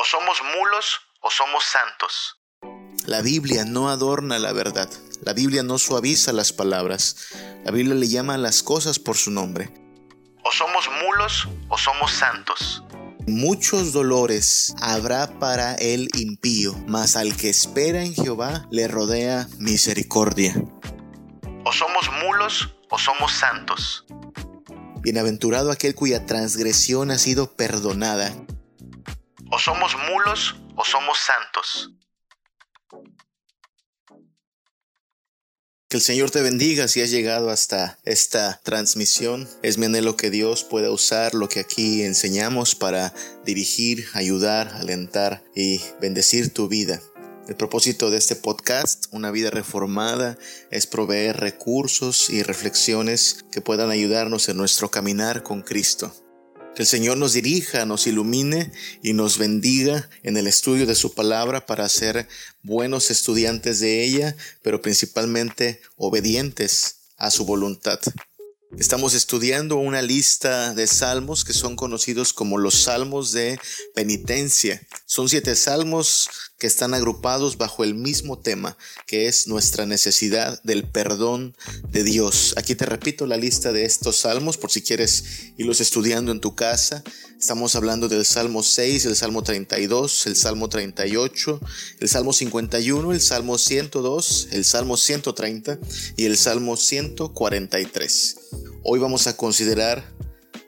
O somos mulos o somos santos. La Biblia no adorna la verdad. La Biblia no suaviza las palabras. La Biblia le llama a las cosas por su nombre. O somos mulos o somos santos. Muchos dolores habrá para el impío, mas al que espera en Jehová le rodea misericordia. O somos mulos o somos santos. Bienaventurado aquel cuya transgresión ha sido perdonada. O somos mulos o somos santos. Que el Señor te bendiga si has llegado hasta esta transmisión. Es mi anhelo que Dios pueda usar lo que aquí enseñamos para dirigir, ayudar, alentar y bendecir tu vida. El propósito de este podcast, Una vida reformada, es proveer recursos y reflexiones que puedan ayudarnos en nuestro caminar con Cristo. Que el Señor nos dirija, nos ilumine y nos bendiga en el estudio de su palabra para ser buenos estudiantes de ella, pero principalmente obedientes a su voluntad. Estamos estudiando una lista de salmos que son conocidos como los salmos de penitencia. Son siete salmos que están agrupados bajo el mismo tema, que es nuestra necesidad del perdón de Dios. Aquí te repito la lista de estos salmos por si quieres irlos estudiando en tu casa. Estamos hablando del Salmo 6, el Salmo 32, el Salmo 38, el Salmo 51, el Salmo 102, el Salmo 130 y el Salmo 143. Hoy vamos a considerar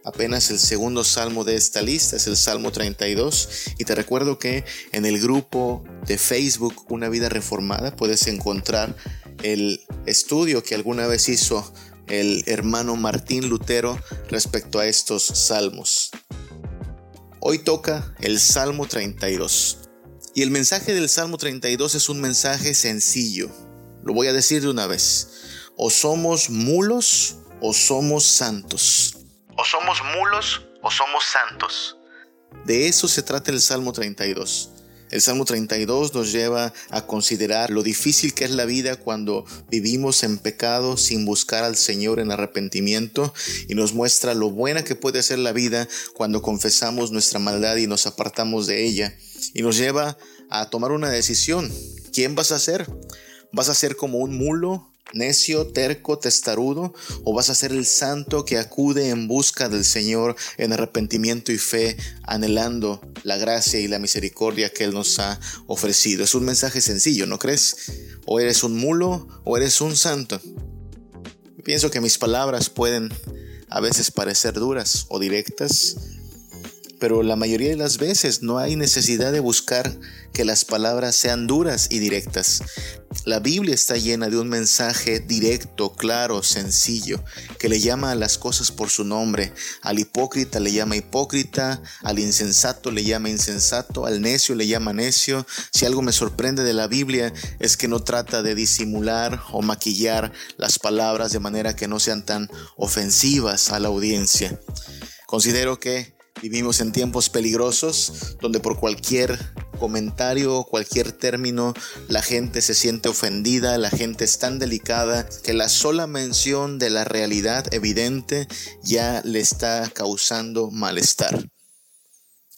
apenas el segundo salmo de esta lista, es el Salmo 32. Y te recuerdo que en el grupo de Facebook Una vida reformada puedes encontrar el estudio que alguna vez hizo el hermano Martín Lutero respecto a estos salmos. Hoy toca el Salmo 32. Y el mensaje del Salmo 32 es un mensaje sencillo. Lo voy a decir de una vez. O somos mulos o somos santos. O somos mulos o somos santos. De eso se trata el Salmo 32. El Salmo 32 nos lleva a considerar lo difícil que es la vida cuando vivimos en pecado sin buscar al Señor en arrepentimiento y nos muestra lo buena que puede ser la vida cuando confesamos nuestra maldad y nos apartamos de ella. Y nos lleva a tomar una decisión. ¿Quién vas a ser? ¿Vas a ser como un mulo necio, terco, testarudo, o vas a ser el santo que acude en busca del Señor en arrepentimiento y fe, anhelando la gracia y la misericordia que Él nos ha ofrecido. Es un mensaje sencillo, ¿no crees? O eres un mulo o eres un santo. Pienso que mis palabras pueden a veces parecer duras o directas, pero la mayoría de las veces no hay necesidad de buscar que las palabras sean duras y directas. La Biblia está llena de un mensaje directo, claro, sencillo, que le llama a las cosas por su nombre. Al hipócrita le llama hipócrita, al insensato le llama insensato, al necio le llama necio. Si algo me sorprende de la Biblia es que no trata de disimular o maquillar las palabras de manera que no sean tan ofensivas a la audiencia. Considero que Vivimos en tiempos peligrosos donde por cualquier comentario cualquier término la gente se siente ofendida, la gente es tan delicada que la sola mención de la realidad evidente ya le está causando malestar.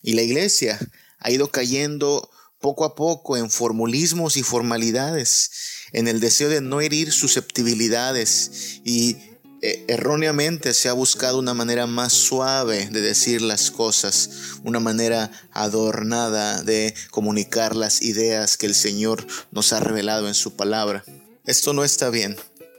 Y la iglesia ha ido cayendo poco a poco en formulismos y formalidades, en el deseo de no herir susceptibilidades y erróneamente se ha buscado una manera más suave de decir las cosas, una manera adornada de comunicar las ideas que el Señor nos ha revelado en su palabra. Esto no está bien.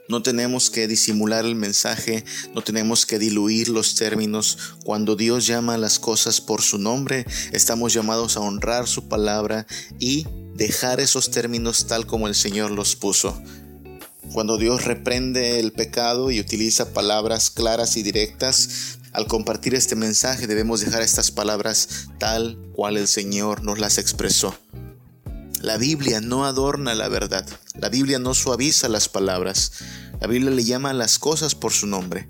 No tenemos que disimular el mensaje, no tenemos que diluir los términos. Cuando Dios llama a las cosas por su nombre, estamos llamados a honrar su palabra y dejar esos términos tal como el Señor los puso. Cuando Dios reprende el pecado y utiliza palabras claras y directas, al compartir este mensaje debemos dejar estas palabras tal cual el Señor nos las expresó. La Biblia no adorna la verdad, la Biblia no suaviza las palabras, la Biblia le llama a las cosas por su nombre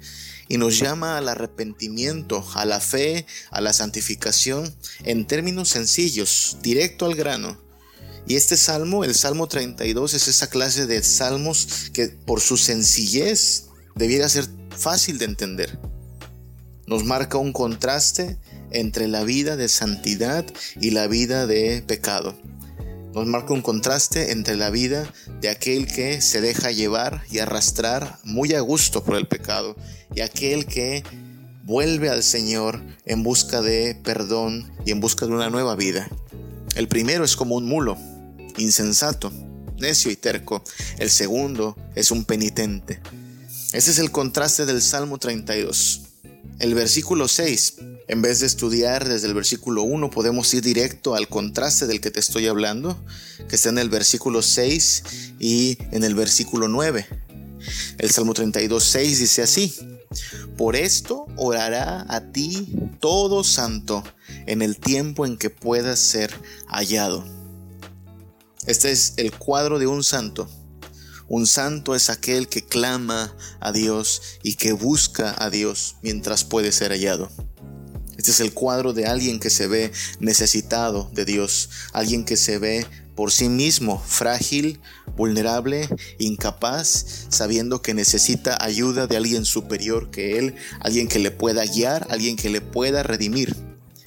y nos llama al arrepentimiento, a la fe, a la santificación en términos sencillos, directo al grano. Y este salmo, el Salmo 32, es esa clase de salmos que por su sencillez debiera ser fácil de entender. Nos marca un contraste entre la vida de santidad y la vida de pecado. Nos marca un contraste entre la vida de aquel que se deja llevar y arrastrar muy a gusto por el pecado y aquel que vuelve al Señor en busca de perdón y en busca de una nueva vida. El primero es como un mulo, insensato, necio y terco. El segundo es un penitente. Ese es el contraste del Salmo 32. El versículo 6, en vez de estudiar desde el versículo 1, podemos ir directo al contraste del que te estoy hablando, que está en el versículo 6 y en el versículo 9. El Salmo 32, 6 dice así, Por esto orará a ti todo santo en el tiempo en que puedas ser hallado. Este es el cuadro de un santo. Un santo es aquel que clama a Dios y que busca a Dios mientras puede ser hallado. Este es el cuadro de alguien que se ve necesitado de Dios, alguien que se ve por sí mismo frágil, vulnerable, incapaz, sabiendo que necesita ayuda de alguien superior que él, alguien que le pueda guiar, alguien que le pueda redimir.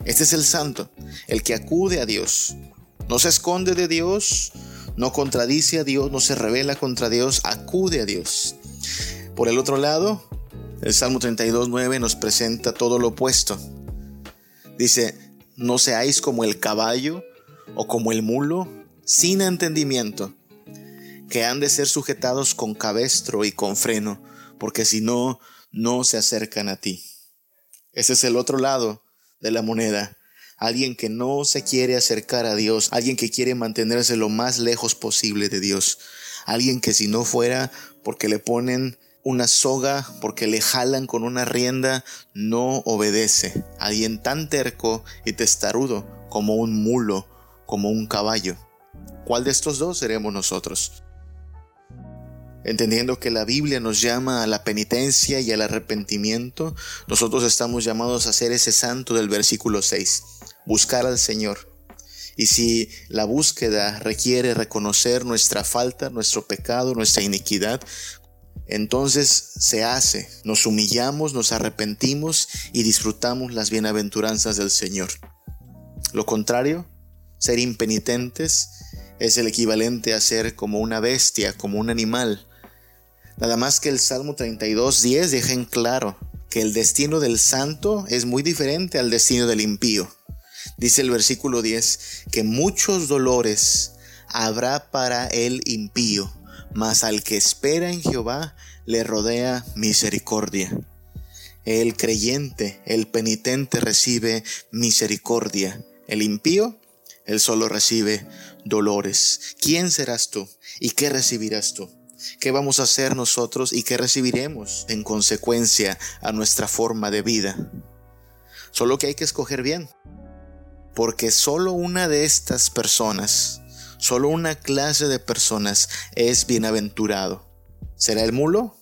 Este es el santo, el que acude a Dios. No se esconde de Dios, no contradice a Dios, no se revela contra Dios, acude a Dios. Por el otro lado, el Salmo 32.9 nos presenta todo lo opuesto. Dice, no seáis como el caballo o como el mulo, sin entendimiento, que han de ser sujetados con cabestro y con freno, porque si no, no se acercan a ti. Ese es el otro lado de la moneda alguien que no se quiere acercar a Dios, alguien que quiere mantenerse lo más lejos posible de Dios, alguien que si no fuera porque le ponen una soga, porque le jalan con una rienda, no obedece, alguien tan terco y testarudo como un mulo, como un caballo. ¿Cuál de estos dos seremos nosotros? Entendiendo que la Biblia nos llama a la penitencia y al arrepentimiento, nosotros estamos llamados a ser ese santo del versículo 6 buscar al Señor. Y si la búsqueda requiere reconocer nuestra falta, nuestro pecado, nuestra iniquidad, entonces se hace, nos humillamos, nos arrepentimos y disfrutamos las bienaventuranzas del Señor. Lo contrario, ser impenitentes es el equivalente a ser como una bestia, como un animal. Nada más que el Salmo 32.10 deja en claro que el destino del santo es muy diferente al destino del impío. Dice el versículo 10 que muchos dolores habrá para el impío, mas al que espera en Jehová le rodea misericordia. El creyente, el penitente recibe misericordia. El impío, él solo recibe dolores. ¿Quién serás tú? ¿Y qué recibirás tú? ¿Qué vamos a hacer nosotros y qué recibiremos en consecuencia a nuestra forma de vida? Solo que hay que escoger bien porque solo una de estas personas, solo una clase de personas es bienaventurado. ¿Será el mulo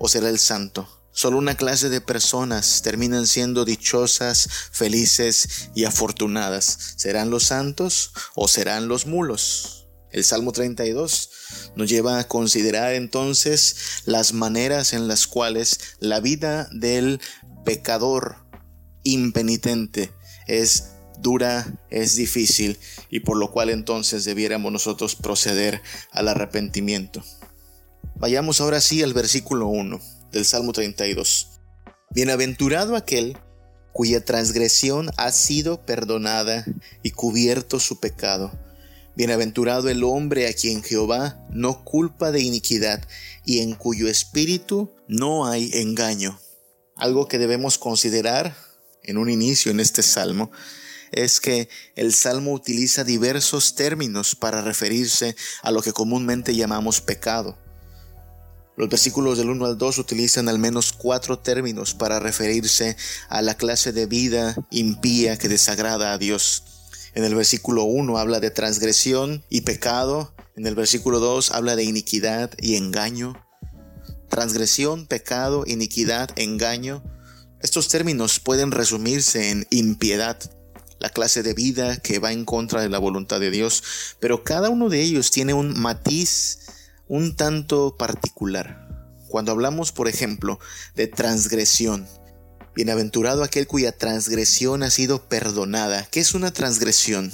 o será el santo? Solo una clase de personas terminan siendo dichosas, felices y afortunadas. ¿Serán los santos o serán los mulos? El Salmo 32 nos lleva a considerar entonces las maneras en las cuales la vida del pecador impenitente es dura, es difícil y por lo cual entonces debiéramos nosotros proceder al arrepentimiento. Vayamos ahora sí al versículo 1 del Salmo 32. Bienaventurado aquel cuya transgresión ha sido perdonada y cubierto su pecado. Bienaventurado el hombre a quien Jehová no culpa de iniquidad y en cuyo espíritu no hay engaño. Algo que debemos considerar en un inicio en este salmo es que el Salmo utiliza diversos términos para referirse a lo que comúnmente llamamos pecado. Los versículos del 1 al 2 utilizan al menos cuatro términos para referirse a la clase de vida impía que desagrada a Dios. En el versículo 1 habla de transgresión y pecado. En el versículo 2 habla de iniquidad y engaño. Transgresión, pecado, iniquidad, engaño. Estos términos pueden resumirse en impiedad la clase de vida que va en contra de la voluntad de Dios, pero cada uno de ellos tiene un matiz un tanto particular. Cuando hablamos, por ejemplo, de transgresión, Bienaventurado aquel cuya transgresión ha sido perdonada. ¿Qué es una transgresión?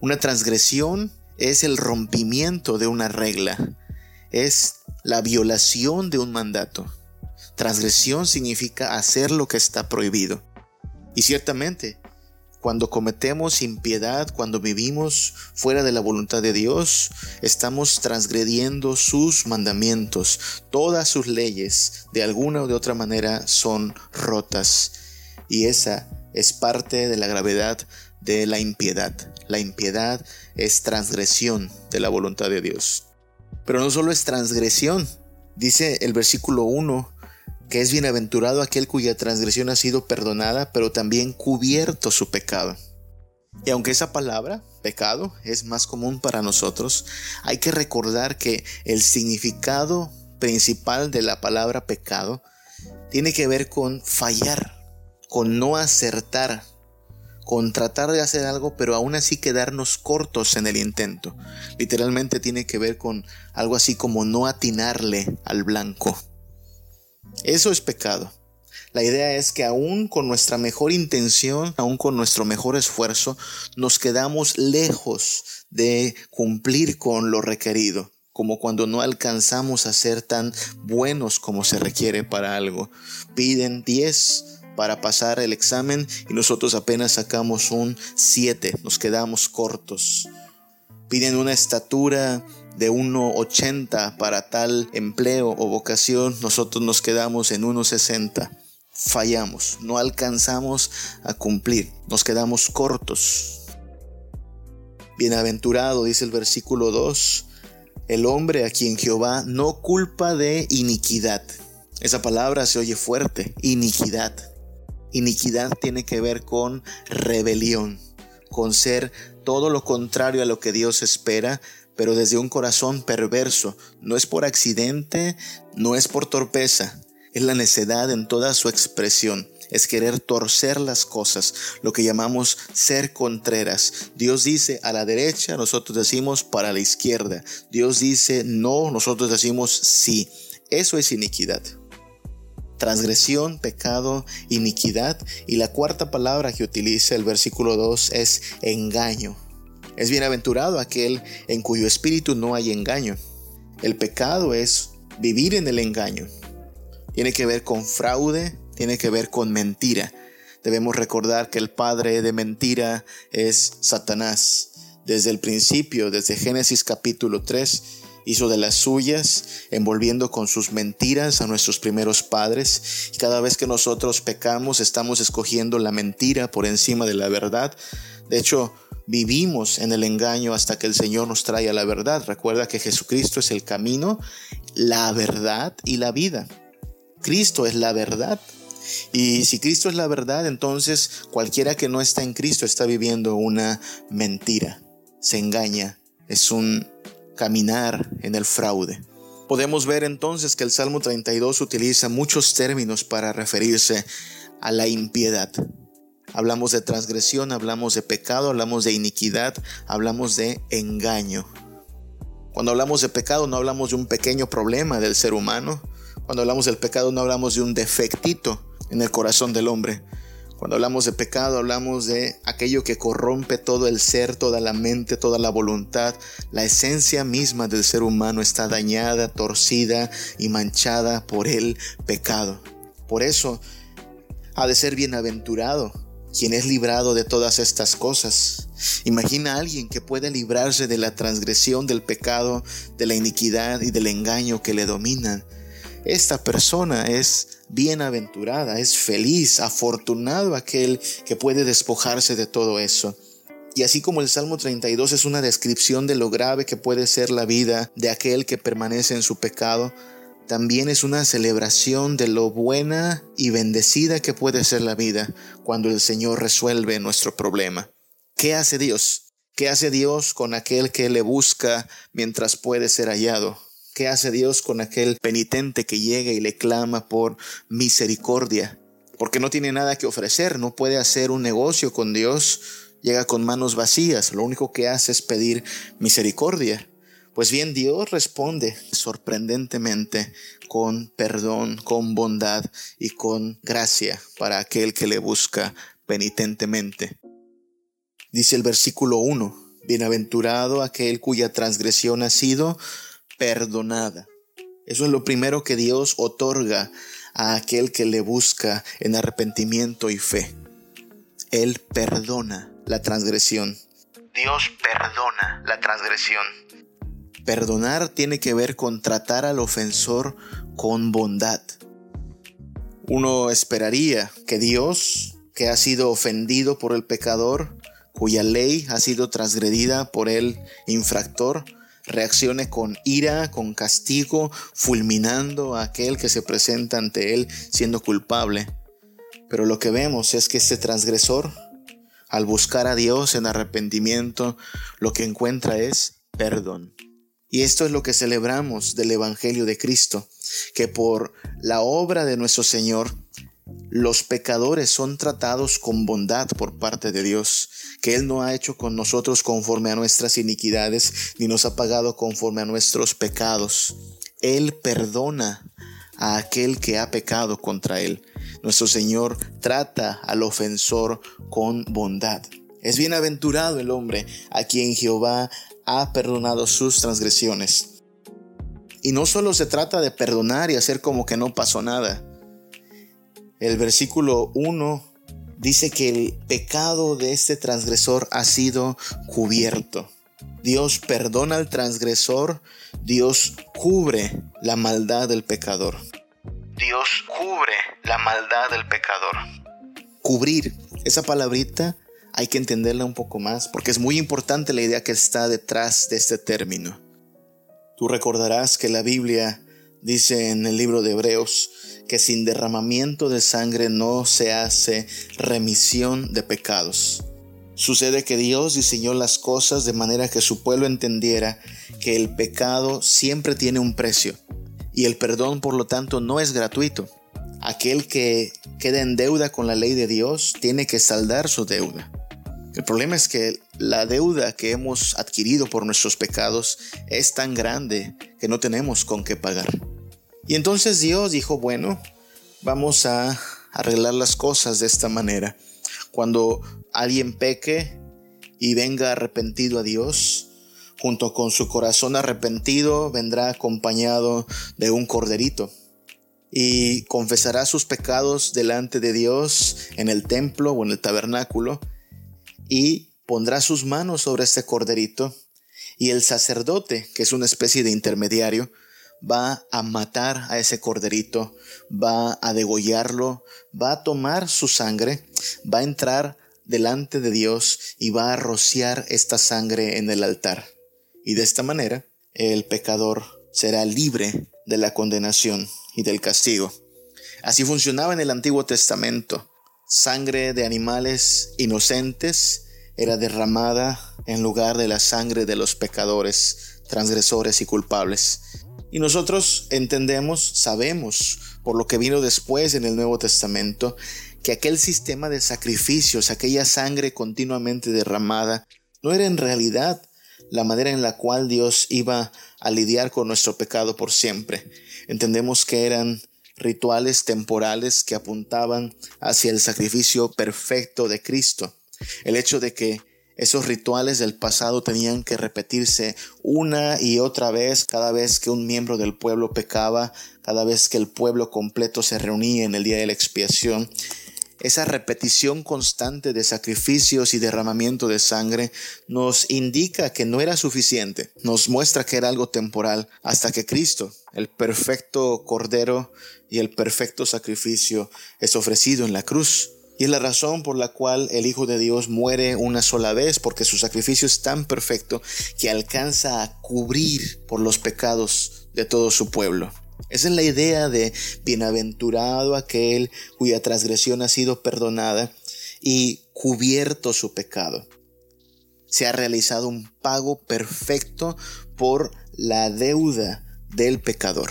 Una transgresión es el rompimiento de una regla, es la violación de un mandato. Transgresión significa hacer lo que está prohibido. Y ciertamente, cuando cometemos impiedad, cuando vivimos fuera de la voluntad de Dios, estamos transgrediendo sus mandamientos. Todas sus leyes, de alguna o de otra manera, son rotas. Y esa es parte de la gravedad de la impiedad. La impiedad es transgresión de la voluntad de Dios. Pero no solo es transgresión. Dice el versículo 1 que es bienaventurado aquel cuya transgresión ha sido perdonada, pero también cubierto su pecado. Y aunque esa palabra, pecado, es más común para nosotros, hay que recordar que el significado principal de la palabra pecado tiene que ver con fallar, con no acertar, con tratar de hacer algo, pero aún así quedarnos cortos en el intento. Literalmente tiene que ver con algo así como no atinarle al blanco. Eso es pecado. La idea es que aún con nuestra mejor intención, aún con nuestro mejor esfuerzo, nos quedamos lejos de cumplir con lo requerido, como cuando no alcanzamos a ser tan buenos como se requiere para algo. Piden 10 para pasar el examen y nosotros apenas sacamos un 7, nos quedamos cortos. Piden una estatura de 1,80 para tal empleo o vocación, nosotros nos quedamos en 1,60. Fallamos, no alcanzamos a cumplir, nos quedamos cortos. Bienaventurado, dice el versículo 2, el hombre a quien Jehová no culpa de iniquidad. Esa palabra se oye fuerte, iniquidad. Iniquidad tiene que ver con rebelión, con ser todo lo contrario a lo que Dios espera, pero desde un corazón perverso. No es por accidente, no es por torpeza, es la necedad en toda su expresión. Es querer torcer las cosas, lo que llamamos ser contreras. Dios dice a la derecha, nosotros decimos para la izquierda. Dios dice no, nosotros decimos sí. Eso es iniquidad. Transgresión, pecado, iniquidad. Y la cuarta palabra que utiliza el versículo 2 es engaño. Es bienaventurado aquel en cuyo espíritu no hay engaño. El pecado es vivir en el engaño. Tiene que ver con fraude, tiene que ver con mentira. Debemos recordar que el padre de mentira es Satanás. Desde el principio, desde Génesis capítulo 3, hizo de las suyas, envolviendo con sus mentiras a nuestros primeros padres. Y cada vez que nosotros pecamos, estamos escogiendo la mentira por encima de la verdad. De hecho, vivimos en el engaño hasta que el Señor nos traiga la verdad. Recuerda que Jesucristo es el camino, la verdad y la vida. Cristo es la verdad. Y si Cristo es la verdad, entonces cualquiera que no está en Cristo está viviendo una mentira. Se engaña. Es un caminar en el fraude. Podemos ver entonces que el Salmo 32 utiliza muchos términos para referirse a la impiedad. Hablamos de transgresión, hablamos de pecado, hablamos de iniquidad, hablamos de engaño. Cuando hablamos de pecado no hablamos de un pequeño problema del ser humano. Cuando hablamos del pecado no hablamos de un defectito en el corazón del hombre. Cuando hablamos de pecado hablamos de aquello que corrompe todo el ser, toda la mente, toda la voluntad. La esencia misma del ser humano está dañada, torcida y manchada por el pecado. Por eso ha de ser bienaventurado quien es librado de todas estas cosas. Imagina a alguien que puede librarse de la transgresión, del pecado, de la iniquidad y del engaño que le dominan. Esta persona es bienaventurada, es feliz, afortunado aquel que puede despojarse de todo eso. Y así como el Salmo 32 es una descripción de lo grave que puede ser la vida de aquel que permanece en su pecado, también es una celebración de lo buena y bendecida que puede ser la vida cuando el Señor resuelve nuestro problema. ¿Qué hace Dios? ¿Qué hace Dios con aquel que le busca mientras puede ser hallado? ¿Qué hace Dios con aquel penitente que llega y le clama por misericordia? Porque no tiene nada que ofrecer, no puede hacer un negocio con Dios, llega con manos vacías, lo único que hace es pedir misericordia Pues bien, Dios responde sorprendentemente con perdón, con bondad y con gracia para aquel que le busca penitentemente. Dice el versículo 1, Bienaventurado aquel cuya transgresión ha sido perdonada. Eso es lo primero que Dios otorga a aquel que le busca en arrepentimiento y fe. Él perdona la transgresión. Dios perdona la transgresión. Perdonar tiene que ver con tratar al ofensor con bondad. Uno esperaría que Dios, que ha sido ofendido por el pecador, cuya ley ha sido transgredida por el infractor, reaccione con ira, con castigo, fulminando a aquel que se presenta ante él siendo culpable. Pero lo que vemos es que este transgresor, al buscar a Dios en arrepentimiento, lo que encuentra es perdón. Y esto es lo que celebramos del Evangelio de Cristo, que por la obra de nuestro Señor, los pecadores son tratados con bondad por parte de Dios, que Él no ha hecho con nosotros conforme a nuestras iniquidades, ni nos ha pagado conforme a nuestros pecados. Él perdona a aquel que ha pecado contra Él. Nuestro Señor trata al ofensor con bondad. Es bienaventurado el hombre a quien Jehová ha perdonado sus transgresiones. Y no solo se trata de perdonar y hacer como que no pasó nada. El versículo 1 dice que el pecado de este transgresor ha sido cubierto. Dios perdona al transgresor, Dios cubre la maldad del pecador. Dios cubre la maldad del pecador. Cubrir, esa palabrita hay que entenderla un poco más porque es muy importante la idea que está detrás de este término. Tú recordarás que la Biblia dice en el libro de Hebreos que sin derramamiento de sangre no se hace remisión de pecados. Sucede que Dios diseñó las cosas de manera que su pueblo entendiera que el pecado siempre tiene un precio y el perdón por lo tanto no es gratuito. Aquel que queda en deuda con la ley de Dios tiene que saldar su deuda. El problema es que la deuda que hemos adquirido por nuestros pecados es tan grande que no tenemos con qué pagar. Y entonces Dios dijo, bueno, vamos a arreglar las cosas de esta manera. Cuando alguien peque y venga arrepentido a Dios, junto con su corazón arrepentido vendrá acompañado de un corderito y confesará sus pecados delante de Dios en el templo o en el tabernáculo y pondrá sus manos sobre este corderito y el sacerdote, que es una especie de intermediario, va a matar a ese corderito, va a degollarlo, va a tomar su sangre, va a entrar delante de Dios y va a rociar esta sangre en el altar. Y de esta manera el pecador será libre de la condenación y del castigo. Así funcionaba en el Antiguo Testamento. Sangre de animales inocentes era derramada en lugar de la sangre de los pecadores, transgresores y culpables. Y nosotros entendemos, sabemos, por lo que vino después en el Nuevo Testamento, que aquel sistema de sacrificios, aquella sangre continuamente derramada, no era en realidad la manera en la cual Dios iba a lidiar con nuestro pecado por siempre. Entendemos que eran rituales temporales que apuntaban hacia el sacrificio perfecto de Cristo. El hecho de que esos rituales del pasado tenían que repetirse una y otra vez cada vez que un miembro del pueblo pecaba, cada vez que el pueblo completo se reunía en el día de la expiación. Esa repetición constante de sacrificios y derramamiento de sangre nos indica que no era suficiente, nos muestra que era algo temporal, hasta que Cristo, el perfecto Cordero y el perfecto sacrificio, es ofrecido en la cruz. Y es la razón por la cual el Hijo de Dios muere una sola vez, porque su sacrificio es tan perfecto que alcanza a cubrir por los pecados de todo su pueblo. Esa es la idea de bienaventurado aquel cuya transgresión ha sido perdonada y cubierto su pecado. Se ha realizado un pago perfecto por la deuda del pecador.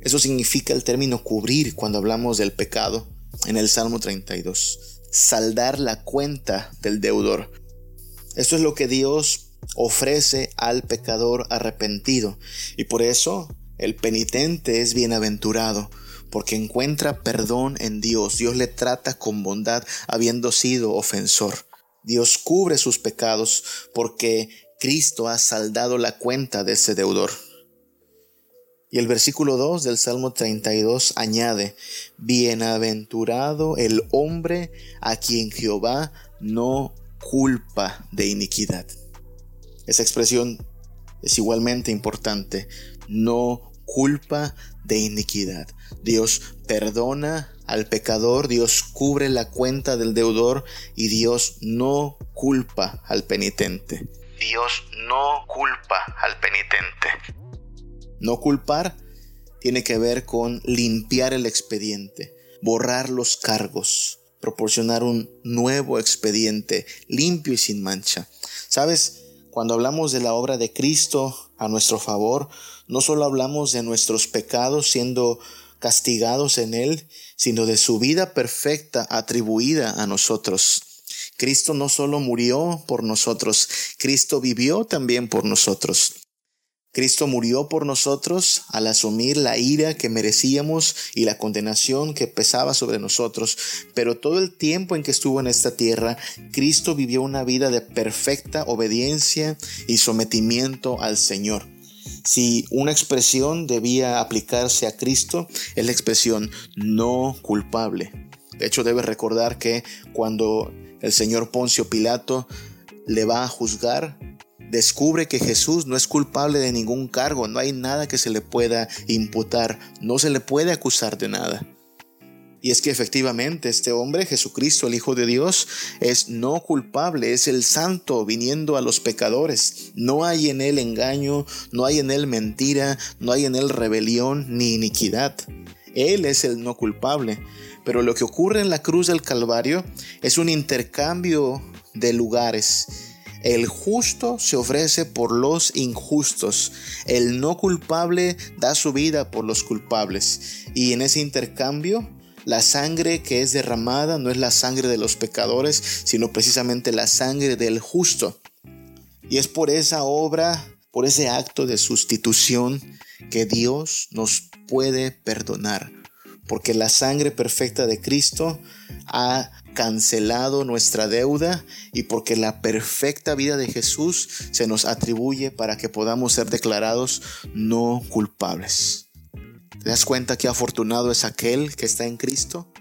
Eso significa el término cubrir cuando hablamos del pecado en el Salmo 32. Saldar la cuenta del deudor. Esto es lo que Dios ofrece al pecador arrepentido. Y por eso el penitente es bienaventurado, porque encuentra perdón en Dios. Dios le trata con bondad habiendo sido ofensor. Dios cubre sus pecados porque Cristo ha saldado la cuenta de ese deudor. Y el versículo 2 del Salmo 32 añade, Bienaventurado el hombre a quien Jehová no culpa de iniquidad. Esa expresión es igualmente importante. No culpa de iniquidad. Dios perdona al pecador, Dios cubre la cuenta del deudor y Dios no culpa al penitente. Dios no culpa al penitente. No culpar tiene que ver con limpiar el expediente, borrar los cargos, proporcionar un nuevo expediente limpio y sin mancha. ¿Sabes? Cuando hablamos de la obra de Cristo a nuestro favor, no solo hablamos de nuestros pecados siendo castigados en Él, sino de su vida perfecta atribuida a nosotros. Cristo no solo murió por nosotros, Cristo vivió también por nosotros. Cristo murió por nosotros al asumir la ira que merecíamos y la condenación que pesaba sobre nosotros, pero todo el tiempo en que estuvo en esta tierra, Cristo vivió una vida de perfecta obediencia y sometimiento al Señor. Si una expresión debía aplicarse a Cristo, es la expresión no culpable. De hecho, debe recordar que cuando el Señor Poncio Pilato le va a juzgar, descubre que Jesús no es culpable de ningún cargo, no hay nada que se le pueda imputar, no se le puede acusar de nada. Y es que efectivamente este hombre, Jesucristo, el Hijo de Dios, es no culpable, es el santo viniendo a los pecadores. No hay en él engaño, no hay en él mentira, no hay en él rebelión ni iniquidad. Él es el no culpable. Pero lo que ocurre en la cruz del Calvario es un intercambio de lugares el justo se ofrece por los injustos. El no culpable da su vida por los culpables. Y en ese intercambio, la sangre que es derramada no es la sangre de los pecadores, sino precisamente la sangre del justo. Y es por esa obra, por ese acto de sustitución, que Dios nos puede perdonar. Porque la sangre perfecta de Cristo ha cancelado nuestra deuda y porque la perfecta vida de Jesús se nos atribuye para que podamos ser declarados no culpables. ¿Te das cuenta que afortunado es aquel que está en Cristo?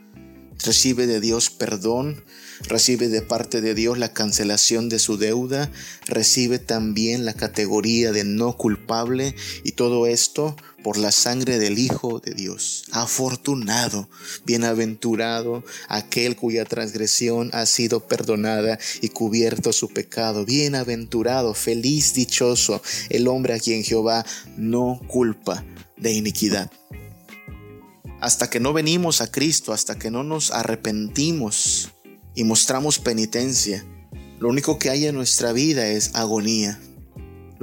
Recibe de Dios perdón, recibe de parte de Dios la cancelación de su deuda, recibe también la categoría de no culpable y todo esto por la sangre del Hijo de Dios. Afortunado, bienaventurado aquel cuya transgresión ha sido perdonada y cubierto su pecado. Bienaventurado, feliz, dichoso el hombre a quien Jehová no culpa de iniquidad. Hasta que no venimos a Cristo, hasta que no nos arrepentimos y mostramos penitencia, lo único que hay en nuestra vida es agonía.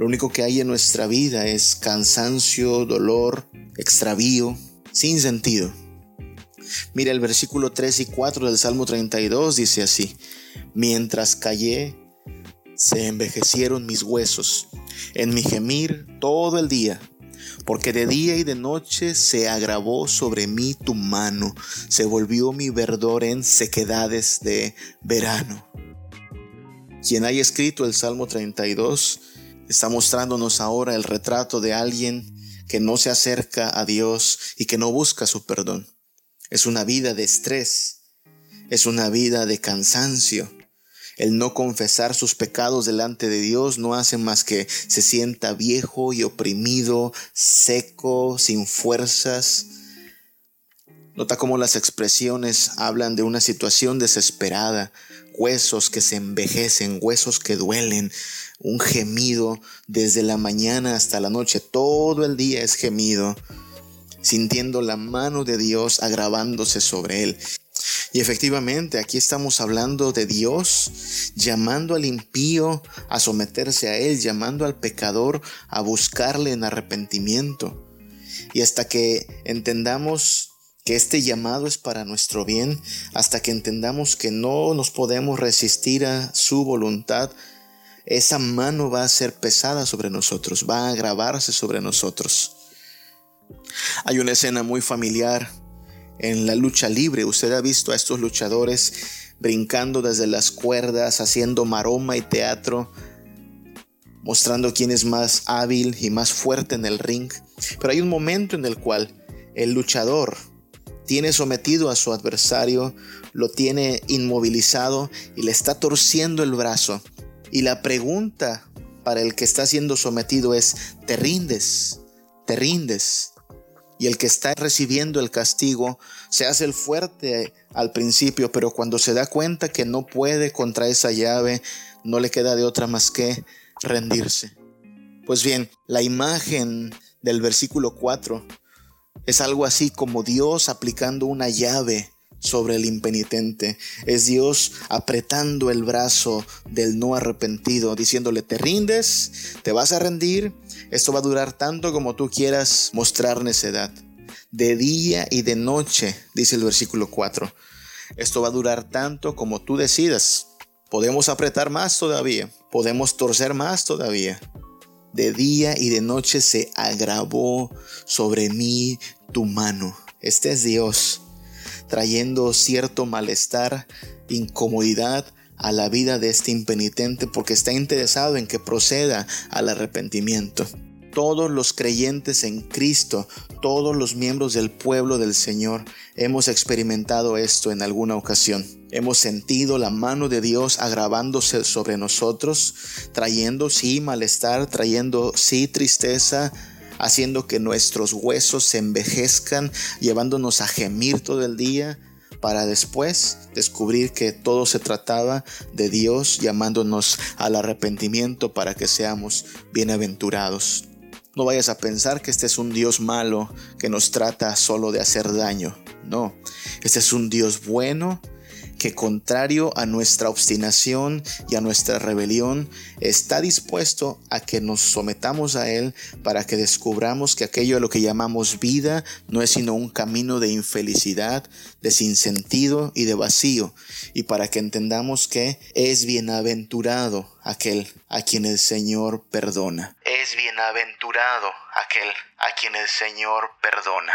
Lo único que hay en nuestra vida es cansancio, dolor, extravío, sin sentido. Mira el versículo 3 y 4 del Salmo 32 dice así, mientras callé, se envejecieron mis huesos, en mi gemir todo el día porque de día y de noche se agravó sobre mí tu mano, se volvió mi verdor en sequedades de verano. Quien haya escrito el Salmo 32 está mostrándonos ahora el retrato de alguien que no se acerca a Dios y que no busca su perdón. Es una vida de estrés, es una vida de cansancio, el no confesar sus pecados delante de Dios no hace más que se sienta viejo y oprimido, seco, sin fuerzas. Nota cómo las expresiones hablan de una situación desesperada, huesos que se envejecen, huesos que duelen, un gemido desde la mañana hasta la noche, todo el día es gemido, sintiendo la mano de Dios agravándose sobre él. Y efectivamente, aquí estamos hablando de Dios llamando al impío a someterse a Él, llamando al pecador a buscarle en arrepentimiento. Y hasta que entendamos que este llamado es para nuestro bien, hasta que entendamos que no nos podemos resistir a su voluntad, esa mano va a ser pesada sobre nosotros, va a agravarse sobre nosotros. Hay una escena muy familiar en la lucha libre. Usted ha visto a estos luchadores brincando desde las cuerdas, haciendo maroma y teatro, mostrando quién es más hábil y más fuerte en el ring. Pero hay un momento en el cual el luchador tiene sometido a su adversario, lo tiene inmovilizado y le está torciendo el brazo. Y la pregunta para el que está siendo sometido es, ¿te rindes? ¿Te rindes? Y el que está recibiendo el castigo se hace el fuerte al principio, pero cuando se da cuenta que no puede contra esa llave, no le queda de otra más que rendirse. Pues bien, la imagen del versículo 4 es algo así como Dios aplicando una llave sobre el impenitente. Es Dios apretando el brazo del no arrepentido, diciéndole, te rindes, te vas a rendir, esto va a durar tanto como tú quieras mostrar necedad. De día y de noche, dice el versículo 4. Esto va a durar tanto como tú decidas. Podemos apretar más todavía, podemos torcer más todavía. De día y de noche se agravó sobre mí tu mano. Este es Dios trayendo cierto malestar, incomodidad a la vida de este impenitente porque está interesado en que proceda al arrepentimiento. Todos los creyentes en Cristo, todos los miembros del pueblo del Señor, hemos experimentado esto en alguna ocasión. Hemos sentido la mano de Dios agravándose sobre nosotros, trayendo sí malestar, trayendo sí tristeza, haciendo que nuestros huesos se envejezcan, llevándonos a gemir todo el día, para después descubrir que todo se trataba de Dios llamándonos al arrepentimiento para que seamos bienaventurados. No vayas a pensar que este es un Dios malo que nos trata solo de hacer daño. No, este es un Dios bueno que contrario a nuestra obstinación y a nuestra rebelión, está dispuesto a que nos sometamos a Él para que descubramos que aquello a lo que llamamos vida no es sino un camino de infelicidad, de sinsentido y de vacío, y para que entendamos que es bienaventurado aquel a quien el Señor perdona. Es bienaventurado aquel a quien el Señor perdona.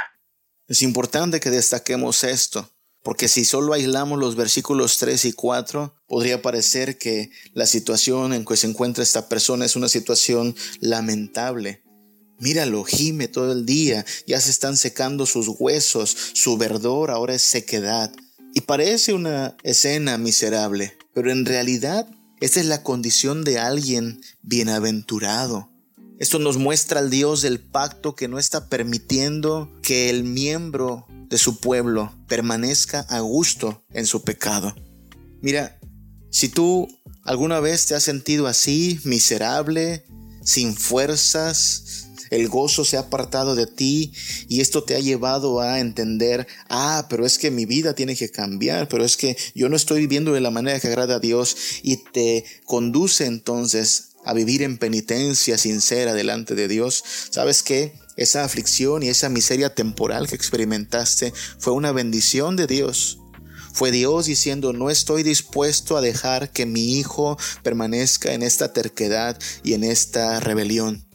Es importante que destaquemos esto porque si solo aislamos los versículos 3 y 4, podría parecer que la situación en que se encuentra esta persona es una situación lamentable. Míralo, gime todo el día, ya se están secando sus huesos, su verdor ahora es sequedad. Y parece una escena miserable, pero en realidad esta es la condición de alguien bienaventurado. Esto nos muestra al Dios del pacto que no está permitiendo que el miembro de su pueblo permanezca a gusto en su pecado. Mira, si tú alguna vez te has sentido así, miserable, sin fuerzas, el gozo se ha apartado de ti y esto te ha llevado a entender, ah, pero es que mi vida tiene que cambiar, pero es que yo no estoy viviendo de la manera que agrada a Dios y te conduce entonces a vivir en penitencia sincera delante de Dios. ¿Sabes qué? Esa aflicción y esa miseria temporal que experimentaste fue una bendición de Dios. Fue Dios diciendo, no estoy dispuesto a dejar que mi hijo permanezca en esta terquedad y en esta rebelión.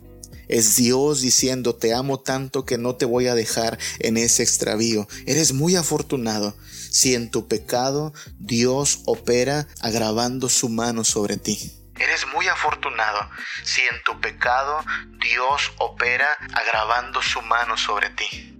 Es Dios diciendo, te amo tanto que no te voy a dejar en ese extravío. Eres muy afortunado si en tu pecado Dios opera agravando su mano sobre ti. Eres muy afortunado si en tu pecado Dios opera agravando su mano sobre ti.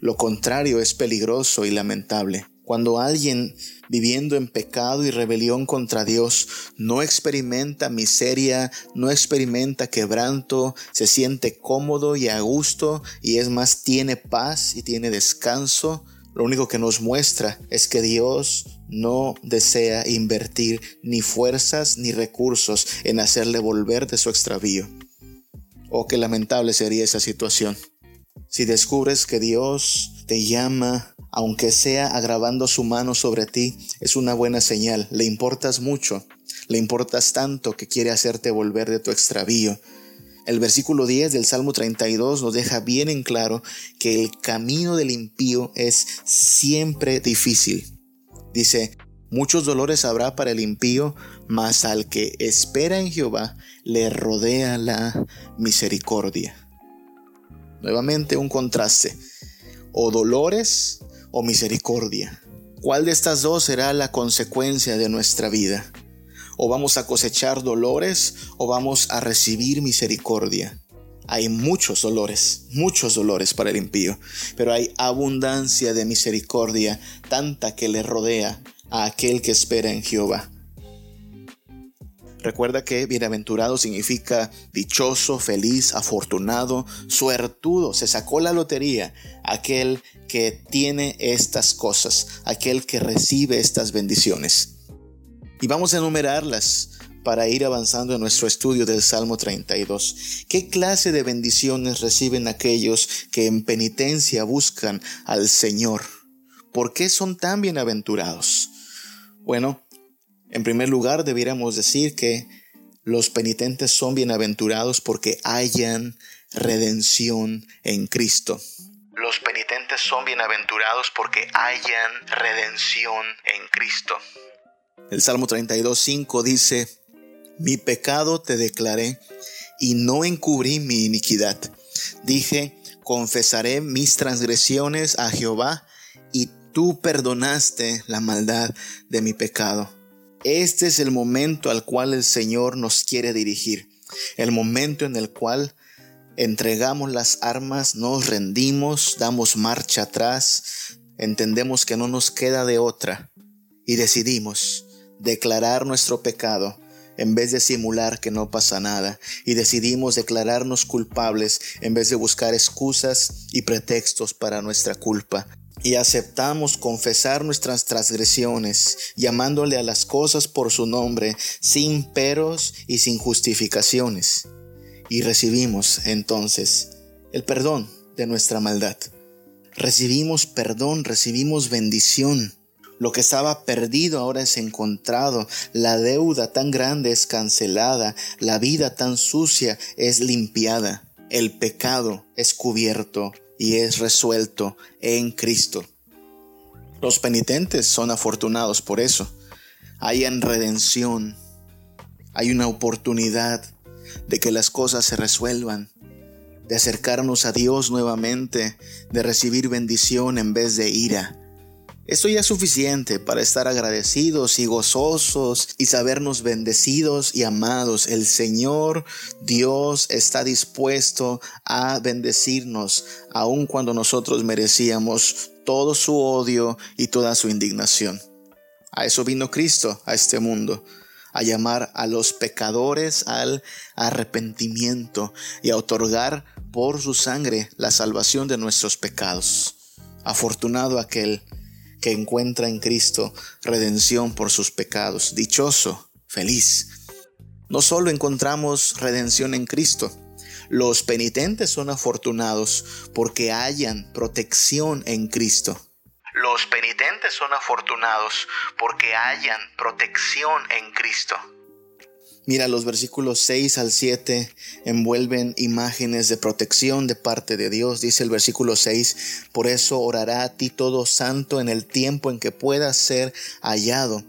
Lo contrario es peligroso y lamentable. Cuando alguien viviendo en pecado y rebelión contra Dios no experimenta miseria, no experimenta quebranto, se siente cómodo y a gusto y es más tiene paz y tiene descanso, lo único que nos muestra es que Dios no desea invertir ni fuerzas ni recursos en hacerle volver de su extravío. Oh, qué lamentable sería esa situación. Si descubres que Dios te llama, aunque sea agravando su mano sobre ti, es una buena señal. Le importas mucho, le importas tanto que quiere hacerte volver de tu extravío. El versículo 10 del Salmo 32 nos deja bien en claro que el camino del impío es siempre difícil. Dice, Muchos dolores habrá para el impío, mas al que espera en Jehová le rodea la misericordia. Nuevamente un contraste. O dolores o misericordia. ¿Cuál de estas dos será la consecuencia de nuestra vida? O vamos a cosechar dolores o vamos a recibir misericordia. Hay muchos dolores, muchos dolores para el impío, pero hay abundancia de misericordia, tanta que le rodea a aquel que espera en Jehová. Recuerda que bienaventurado significa dichoso, feliz, afortunado, suertudo. Se sacó la lotería aquel que tiene estas cosas, aquel que recibe estas bendiciones. Y vamos a enumerarlas para ir avanzando en nuestro estudio del Salmo 32. ¿Qué clase de bendiciones reciben aquellos que en penitencia buscan al Señor? ¿Por qué son tan bienaventurados? Bueno, en primer lugar debiéramos decir que los penitentes son bienaventurados porque hayan redención en Cristo. Los penitentes son bienaventurados porque hayan redención en Cristo. El Salmo 32.5 dice, Mi pecado te declaré y no encubrí mi iniquidad. Dije, confesaré mis transgresiones a Jehová y tú perdonaste la maldad de mi pecado. Este es el momento al cual el Señor nos quiere dirigir, el momento en el cual entregamos las armas, nos rendimos, damos marcha atrás, entendemos que no nos queda de otra y decidimos declarar nuestro pecado en vez de simular que no pasa nada, y decidimos declararnos culpables en vez de buscar excusas y pretextos para nuestra culpa. Y aceptamos confesar nuestras transgresiones, llamándole a las cosas por su nombre, sin peros y sin justificaciones. Y recibimos entonces el perdón de nuestra maldad. Recibimos perdón, recibimos bendición lo que estaba perdido ahora es encontrado. La deuda tan grande es cancelada. La vida tan sucia es limpiada. El pecado es cubierto y es resuelto en Cristo. Los penitentes son afortunados por eso. Hay en redención. Hay una oportunidad de que las cosas se resuelvan, de acercarnos a Dios nuevamente, de recibir bendición en vez de ira esto ya es suficiente para estar agradecidos y gozosos y sabernos bendecidos y amados. El Señor Dios está dispuesto a bendecirnos aun cuando nosotros merecíamos todo su odio y toda su indignación. A eso vino Cristo a este mundo, a llamar a los pecadores al arrepentimiento y a otorgar por su sangre la salvación de nuestros pecados. Afortunado aquel que encuentra en Cristo redención por sus pecados. Dichoso, feliz. No solo encontramos redención en Cristo, los penitentes son afortunados porque hallan protección en Cristo. Los penitentes son afortunados porque hallan protección en Cristo. Mira, los versículos 6 al 7 envuelven imágenes de protección de parte de Dios. Dice el versículo 6, por eso orará a ti todo santo en el tiempo en que pueda ser hallado.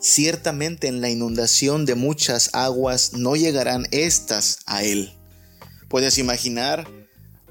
Ciertamente en la inundación de muchas aguas no llegarán estas a él. Puedes imaginar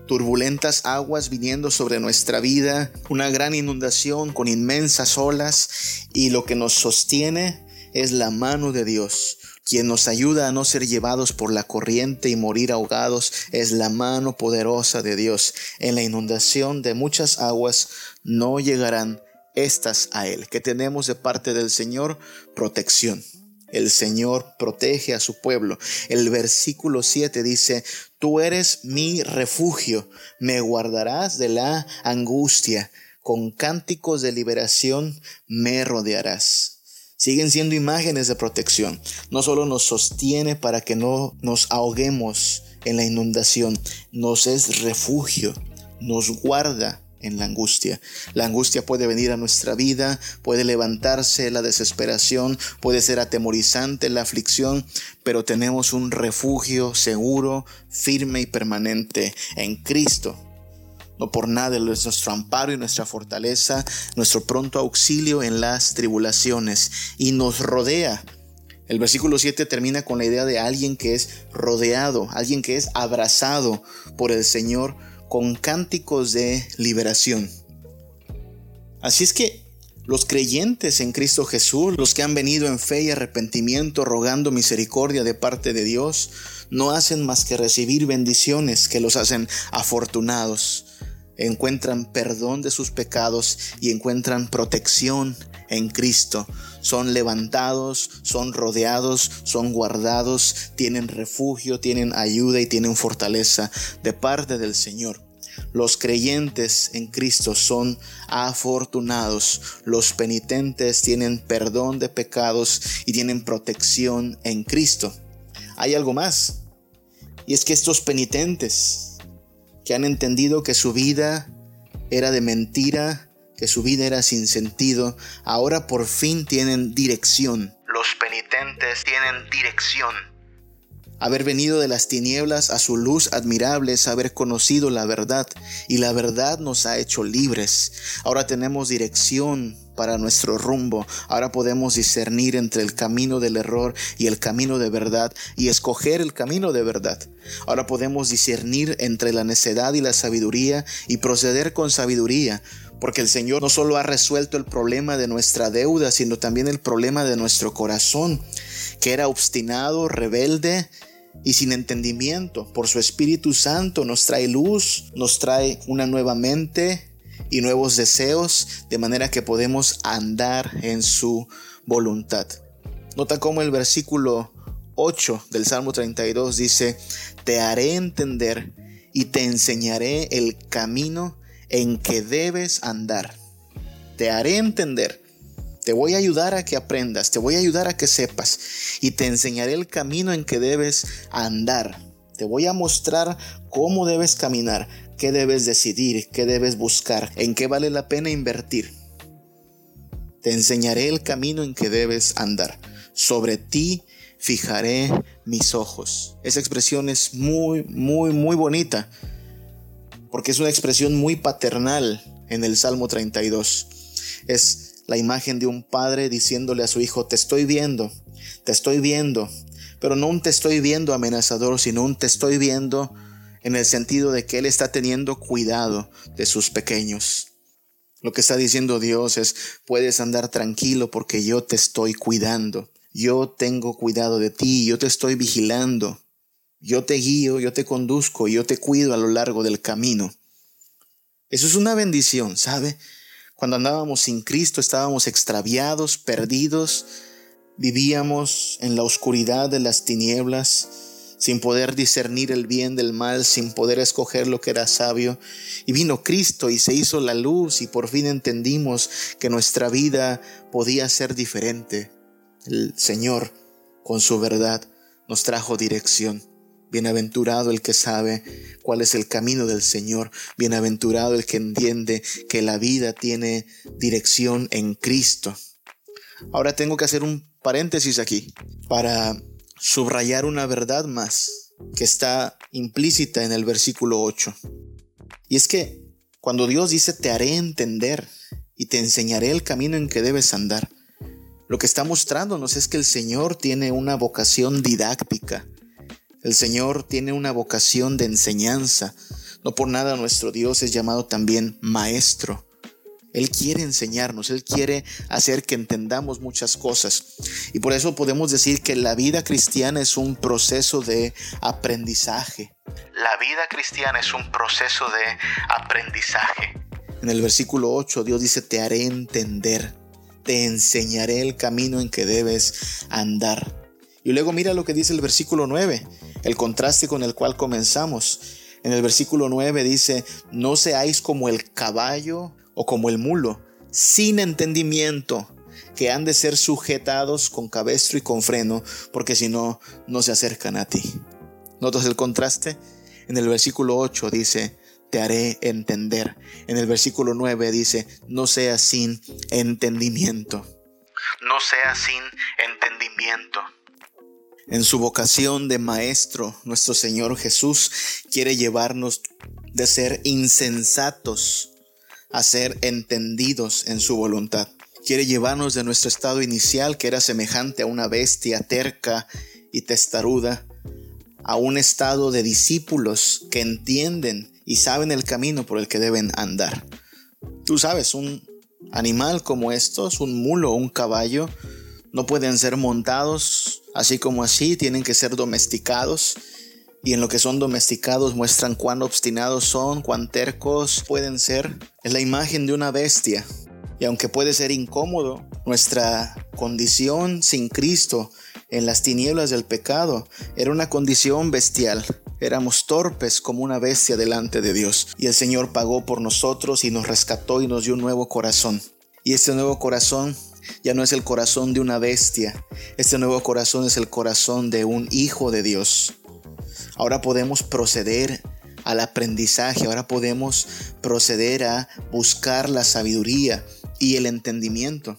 turbulentas aguas viniendo sobre nuestra vida, una gran inundación con inmensas olas y lo que nos sostiene es la mano de Dios quien nos ayuda a no ser llevados por la corriente y morir ahogados es la mano poderosa de Dios. En la inundación de muchas aguas no llegarán estas a Él, que tenemos de parte del Señor protección. El Señor protege a su pueblo. El versículo 7 dice, Tú eres mi refugio, me guardarás de la angustia, con cánticos de liberación me rodearás siguen siendo imágenes de protección. No solo nos sostiene para que no nos ahoguemos en la inundación, nos es refugio, nos guarda en la angustia. La angustia puede venir a nuestra vida, puede levantarse la desesperación, puede ser atemorizante la aflicción, pero tenemos un refugio seguro, firme y permanente en Cristo. No por nada es nuestro amparo y nuestra fortaleza, nuestro pronto auxilio en las tribulaciones y nos rodea. El versículo 7 termina con la idea de alguien que es rodeado, alguien que es abrazado por el Señor con cánticos de liberación. Así es que los creyentes en Cristo Jesús, los que han venido en fe y arrepentimiento rogando misericordia de parte de Dios, no hacen más que recibir bendiciones que los hacen afortunados. Encuentran perdón de sus pecados y encuentran protección en Cristo. Son levantados, son rodeados, son guardados, tienen refugio, tienen ayuda y tienen fortaleza de parte del Señor. Los creyentes en Cristo son afortunados. Los penitentes tienen perdón de pecados y tienen protección en Cristo. Hay algo más. Y es que estos penitentes que han entendido que su vida era de mentira, que su vida era sin sentido, ahora por fin tienen dirección. Los penitentes tienen dirección Haber venido de las tinieblas a su luz admirable es haber conocido la verdad y la verdad nos ha hecho libres. Ahora tenemos dirección para nuestro rumbo. Ahora podemos discernir entre el camino del error y el camino de verdad y escoger el camino de verdad. Ahora podemos discernir entre la necedad y la sabiduría y proceder con sabiduría. Porque el Señor no solo ha resuelto el problema de nuestra deuda, sino también el problema de nuestro corazón, que era obstinado, rebelde y sin entendimiento. Por su Espíritu Santo nos trae luz, nos trae una nueva mente y nuevos deseos, de manera que podemos andar en su voluntad. Nota cómo el versículo 8 del Salmo 32 dice, te haré entender y te enseñaré el camino en que debes andar. Te haré entender te voy a ayudar a que aprendas, te voy a ayudar a que sepas y te enseñaré el camino en que debes andar. Te voy a mostrar cómo debes caminar, qué debes decidir, qué debes buscar, en qué vale la pena invertir. Te enseñaré el camino en que debes andar. Sobre ti fijaré mis ojos. Esa expresión es muy, muy, muy bonita, porque es una expresión muy paternal en el Salmo 32. Es la imagen de un padre diciéndole a su hijo, te estoy viendo, te estoy viendo, pero no un te estoy viendo amenazador, sino un te estoy viendo en el sentido de que Él está teniendo cuidado de sus pequeños. Lo que está diciendo Dios es, puedes andar tranquilo porque yo te estoy cuidando, yo tengo cuidado de ti, yo te estoy vigilando, yo te guío, yo te conduzco, yo te cuido a lo largo del camino. Eso es una bendición, ¿sabe? Cuando andábamos sin Cristo estábamos extraviados, perdidos, vivíamos en la oscuridad de las tinieblas, sin poder discernir el bien del mal, sin poder escoger lo que era sabio. Y vino Cristo y se hizo la luz y por fin entendimos que nuestra vida podía ser diferente. El Señor, con su verdad, nos trajo dirección. Bienaventurado el que sabe cuál es el camino del Señor. Bienaventurado el que entiende que la vida tiene dirección en Cristo. Ahora tengo que hacer un paréntesis aquí para subrayar una verdad más que está implícita en el versículo 8. Y es que cuando Dios dice te haré entender y te enseñaré el camino en que debes andar, lo que está mostrándonos es que el Señor tiene una vocación didáctica el Señor tiene una vocación de enseñanza. No por nada nuestro Dios es llamado también Maestro. Él quiere enseñarnos, Él quiere hacer que entendamos muchas cosas. Y por eso podemos decir que la vida cristiana es un proceso de aprendizaje. La vida cristiana es un proceso de aprendizaje. En el versículo 8 Dios dice, te haré entender, te enseñaré el camino en que debes andar. Y luego mira lo que dice el versículo 9, el contraste con el cual comenzamos. En el versículo 9 dice, no seáis como el caballo o como el mulo, sin entendimiento, que han de ser sujetados con cabestro y con freno, porque si no, no se acercan a ti. ¿Notas el contraste? En el versículo 8 dice, te haré entender. En el versículo 9 dice, no seas sin entendimiento. No seas sin entendimiento. En su vocación de maestro, nuestro Señor Jesús quiere llevarnos de ser insensatos a ser entendidos en su voluntad. Quiere llevarnos de nuestro estado inicial, que era semejante a una bestia terca y testaruda, a un estado de discípulos que entienden y saben el camino por el que deben andar. Tú sabes, un animal como estos, un mulo un caballo, no pueden ser montados así como así, tienen que ser domesticados. Y en lo que son domesticados muestran cuán obstinados son, cuán tercos pueden ser. Es la imagen de una bestia. Y aunque puede ser incómodo, nuestra condición sin Cristo en las tinieblas del pecado era una condición bestial. Éramos torpes como una bestia delante de Dios. Y el Señor pagó por nosotros y nos rescató y nos dio un nuevo corazón. Y este nuevo corazón ya no es el corazón de una bestia. Este nuevo corazón es el corazón de un hijo de Dios. Ahora podemos proceder al aprendizaje, ahora podemos proceder a buscar la sabiduría y el entendimiento.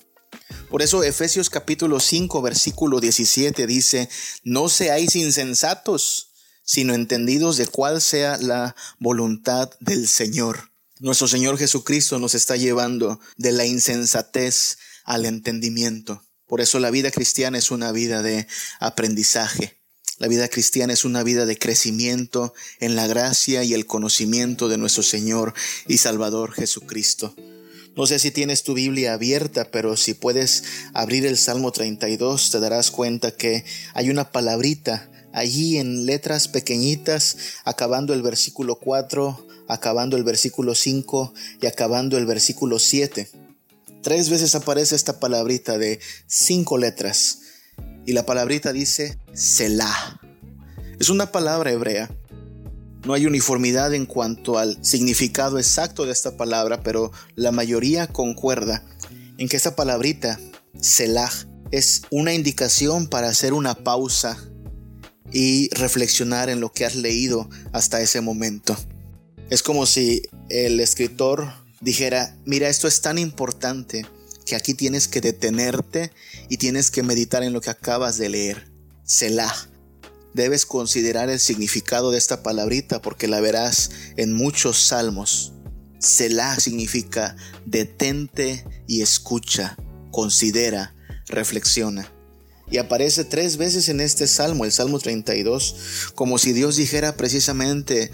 Por eso Efesios capítulo 5 versículo 17 dice, no seáis insensatos, sino entendidos de cuál sea la voluntad del Señor. Nuestro Señor Jesucristo nos está llevando de la insensatez al entendimiento. Por eso la vida cristiana es una vida de aprendizaje. La vida cristiana es una vida de crecimiento en la gracia y el conocimiento de nuestro Señor y Salvador Jesucristo. No sé si tienes tu Biblia abierta, pero si puedes abrir el Salmo 32, te darás cuenta que hay una palabrita allí en letras pequeñitas, acabando el versículo 4, acabando el versículo 5 y acabando el versículo 7. Tres veces aparece esta palabrita de cinco letras. Y la palabrita dice Selah. Es una palabra hebrea. No hay uniformidad en cuanto al significado exacto de esta palabra, pero la mayoría concuerda en que esta palabrita, Selah, es una indicación para hacer una pausa y reflexionar en lo que has leído hasta ese momento. Es como si el escritor dijera, mira, esto es tan importante que aquí tienes que detenerte y tienes que meditar en lo que acabas de leer. Selah. Debes considerar el significado de esta palabrita porque la verás en muchos salmos. Selah significa detente y escucha, considera, reflexiona. Y aparece tres veces en este salmo, el Salmo 32, como si Dios dijera precisamente,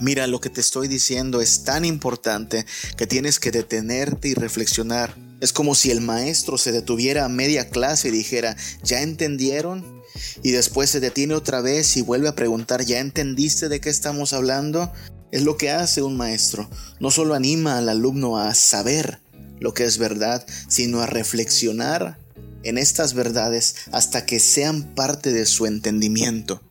Mira, lo que te estoy diciendo es tan importante que tienes que detenerte y reflexionar. Es como si el maestro se detuviera a media clase y dijera, ¿ya entendieron? Y después se detiene otra vez y vuelve a preguntar, ¿ya entendiste de qué estamos hablando? Es lo que hace un maestro. No solo anima al alumno a saber lo que es verdad, sino a reflexionar en estas verdades hasta que sean parte de su entendimiento.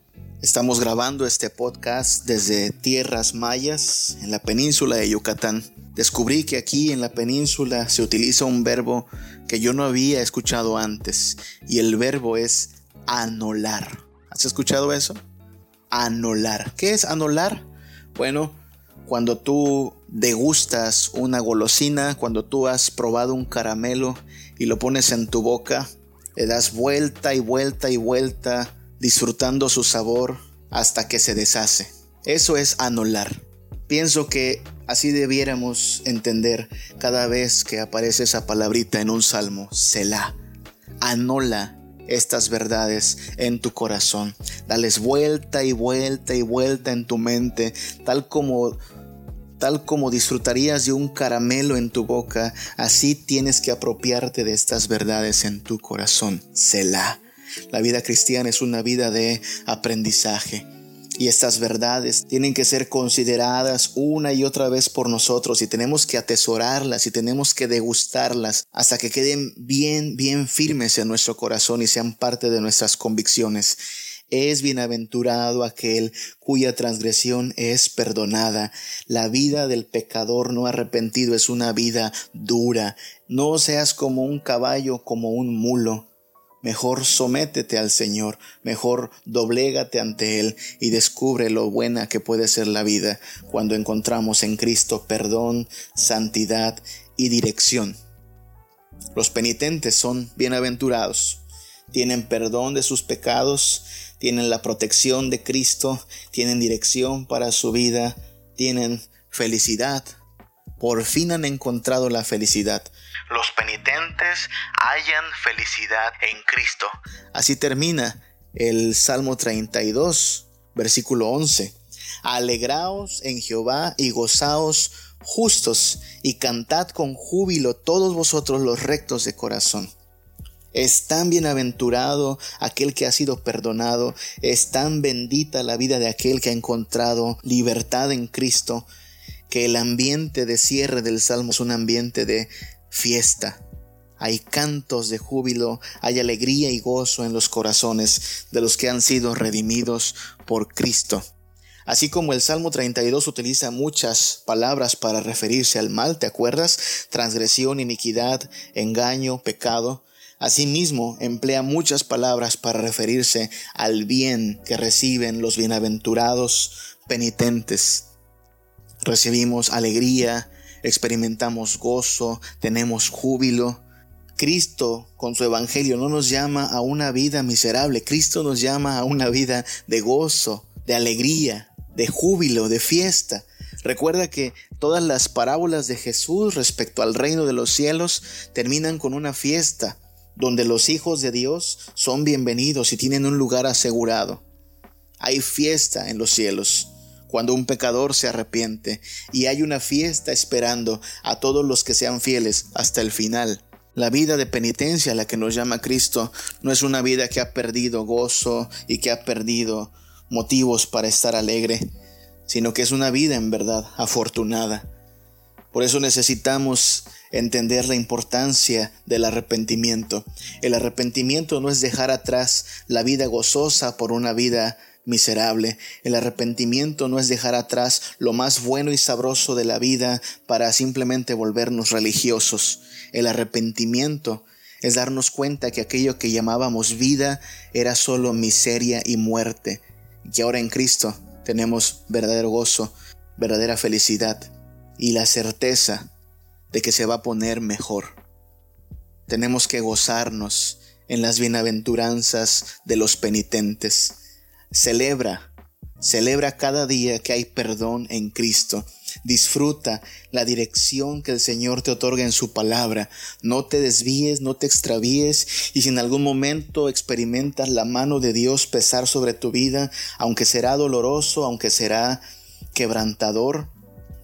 Estamos grabando este podcast desde tierras mayas en la península de Yucatán. Descubrí que aquí en la península se utiliza un verbo que yo no había escuchado antes y el verbo es anolar. ¿Has escuchado eso? Anolar. ¿Qué es anolar? Bueno, cuando tú degustas una golosina, cuando tú has probado un caramelo y lo pones en tu boca, le das vuelta y vuelta y vuelta disfrutando su sabor hasta que se deshace. Eso es anular. Pienso que así debiéramos entender cada vez que aparece esa palabrita en un salmo, Selah. Anola estas verdades en tu corazón. Dales vuelta y vuelta y vuelta en tu mente, tal como tal como disfrutarías de un caramelo en tu boca, así tienes que apropiarte de estas verdades en tu corazón. Selah. La vida cristiana es una vida de aprendizaje. Y estas verdades tienen que ser consideradas una y otra vez por nosotros y tenemos que atesorarlas y tenemos que degustarlas hasta que queden bien, bien firmes en nuestro corazón y sean parte de nuestras convicciones. Es bienaventurado aquel cuya transgresión es perdonada. La vida del pecador no arrepentido es una vida dura. No seas como un caballo, como un mulo Mejor sométete al Señor, mejor doblégate ante Él y descubre lo buena que puede ser la vida cuando encontramos en Cristo perdón, santidad y dirección. Los penitentes son bienaventurados. tienen perdón de sus pecados, tienen la protección de Cristo, tienen dirección para su vida, tienen felicidad. Por fin han encontrado la felicidad. Los penitentes hallan felicidad en Cristo. Así termina el Salmo 32, versículo 11. Alegraos en Jehová y gozaos justos y cantad con júbilo todos vosotros los rectos de corazón. Es tan bienaventurado aquel que ha sido perdonado, es tan bendita la vida de aquel que ha encontrado libertad en Cristo, que el ambiente de cierre del Salmo es un ambiente de fiesta. Hay cantos de júbilo, hay alegría y gozo en los corazones de los que han sido redimidos por Cristo. Así como el Salmo 32 utiliza muchas palabras para referirse al mal, ¿te acuerdas? Transgresión, iniquidad, engaño, pecado. Asimismo, emplea muchas palabras para referirse al bien que reciben los bienaventurados penitentes. Recibimos alegría, experimentamos gozo, tenemos júbilo. Cristo con su Evangelio no nos llama a una vida miserable, Cristo nos llama a una vida de gozo, de alegría, de júbilo, de fiesta. Recuerda que todas las parábolas de Jesús respecto al reino de los cielos terminan con una fiesta, donde los hijos de Dios son bienvenidos y tienen un lugar asegurado. Hay fiesta en los cielos cuando un pecador se arrepiente y hay una fiesta esperando a todos los que sean fieles hasta el final. La vida de penitencia a la que nos llama Cristo no es una vida que ha perdido gozo y que ha perdido motivos para estar alegre, sino que es una vida en verdad afortunada. Por eso necesitamos entender la importancia del arrepentimiento. El arrepentimiento no es dejar atrás la vida gozosa por una vida miserable. El arrepentimiento no es dejar atrás lo más bueno y sabroso de la vida para simplemente volvernos religiosos. El arrepentimiento es darnos cuenta que aquello que llamábamos vida era solo miseria y muerte, y ahora en Cristo tenemos verdadero gozo, verdadera felicidad y la certeza de que se va a poner mejor. Tenemos que gozarnos en las bienaventuranzas de los penitentes. Celebra, celebra cada día que hay perdón en Cristo Disfruta la dirección que el Señor te otorga en su palabra. No te desvíes, no te extravíes y si en algún momento experimentas la mano de Dios pesar sobre tu vida, aunque será doloroso, aunque será quebrantador,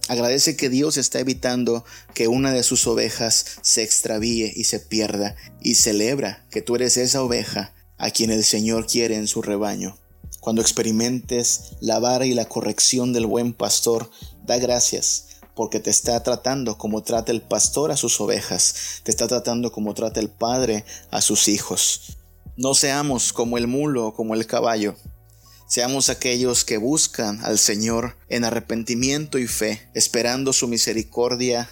agradece que Dios está evitando que una de sus ovejas se extravíe y se pierda y celebra que tú eres esa oveja a quien el Señor quiere en su rebaño. Cuando experimentes la vara y la corrección del buen pastor, da gracias porque te está tratando como trata el pastor a sus ovejas, te está tratando como trata el padre a sus hijos. No seamos como el mulo o como el caballo. Seamos aquellos que buscan al Señor en arrepentimiento y fe, esperando su misericordia,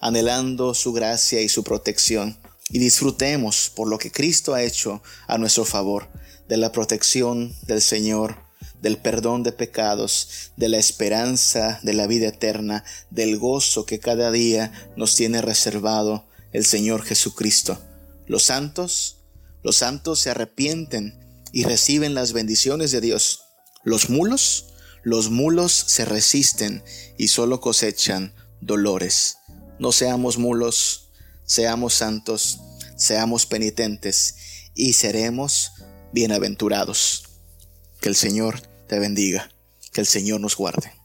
anhelando su gracia y su protección. Y disfrutemos por lo que Cristo ha hecho a nuestro favor de la protección del Señor, del perdón de pecados, de la esperanza de la vida eterna, del gozo que cada día nos tiene reservado el Señor Jesucristo. Los santos, los santos se arrepienten y reciben las bendiciones de Dios. Los mulos, los mulos se resisten y solo cosechan dolores. No seamos mulos, seamos santos, seamos penitentes y seremos bienaventurados. Que el Señor te bendiga, que el Señor nos guarde.